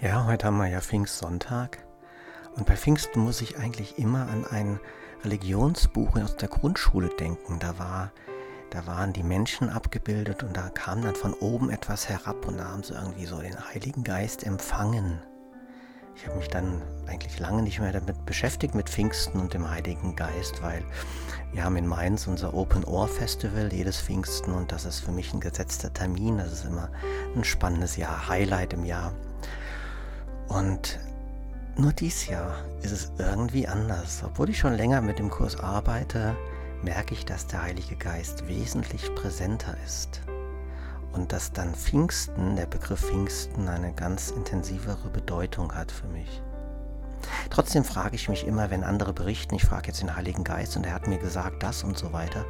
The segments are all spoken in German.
Ja, heute haben wir ja Pfingstsonntag. Und bei Pfingsten muss ich eigentlich immer an ein Religionsbuch aus der Grundschule denken. Da, war, da waren die Menschen abgebildet und da kam dann von oben etwas herab und da haben sie irgendwie so den Heiligen Geist empfangen. Ich habe mich dann eigentlich lange nicht mehr damit beschäftigt mit Pfingsten und dem Heiligen Geist, weil wir haben in Mainz unser Open Ohr Festival jedes Pfingsten und das ist für mich ein gesetzter Termin. Das ist immer ein spannendes Jahr, Highlight im Jahr. Und nur dies Jahr ist es irgendwie anders. Obwohl ich schon länger mit dem Kurs arbeite, merke ich, dass der Heilige Geist wesentlich präsenter ist und dass dann Pfingsten, der Begriff Pfingsten, eine ganz intensivere Bedeutung hat für mich. Trotzdem frage ich mich immer, wenn andere berichten, ich frage jetzt den Heiligen Geist und er hat mir gesagt das und so weiter.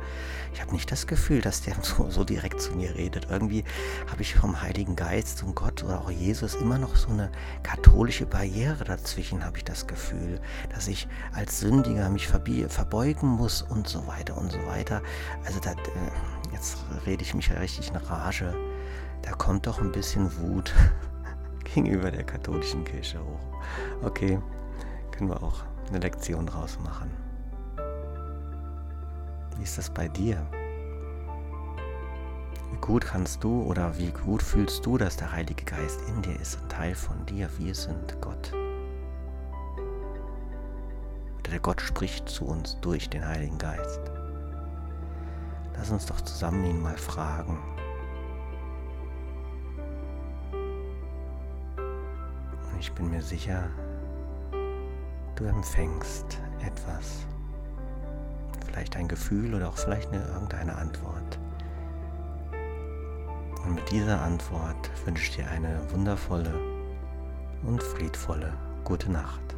Ich habe nicht das Gefühl, dass der so, so direkt zu mir redet. Irgendwie habe ich vom Heiligen Geist und Gott oder auch Jesus immer noch so eine katholische Barriere dazwischen, habe ich das Gefühl, dass ich als Sündiger mich verbeugen muss und so weiter und so weiter. Also das, äh, jetzt rede ich mich richtig in Rage, da kommt doch ein bisschen Wut gegenüber der katholischen Kirche hoch. Okay, können wir auch eine Lektion draus machen. Wie ist das bei dir? Wie gut kannst du oder wie gut fühlst du, dass der Heilige Geist in dir ist, ein Teil von dir? Wir sind Gott. Der Gott spricht zu uns durch den Heiligen Geist. Lass uns doch zusammen ihn mal fragen. Und ich bin mir sicher, du empfängst etwas. Vielleicht ein Gefühl oder auch vielleicht eine, irgendeine Antwort. Und mit dieser Antwort wünsche ich dir eine wundervolle und friedvolle gute Nacht.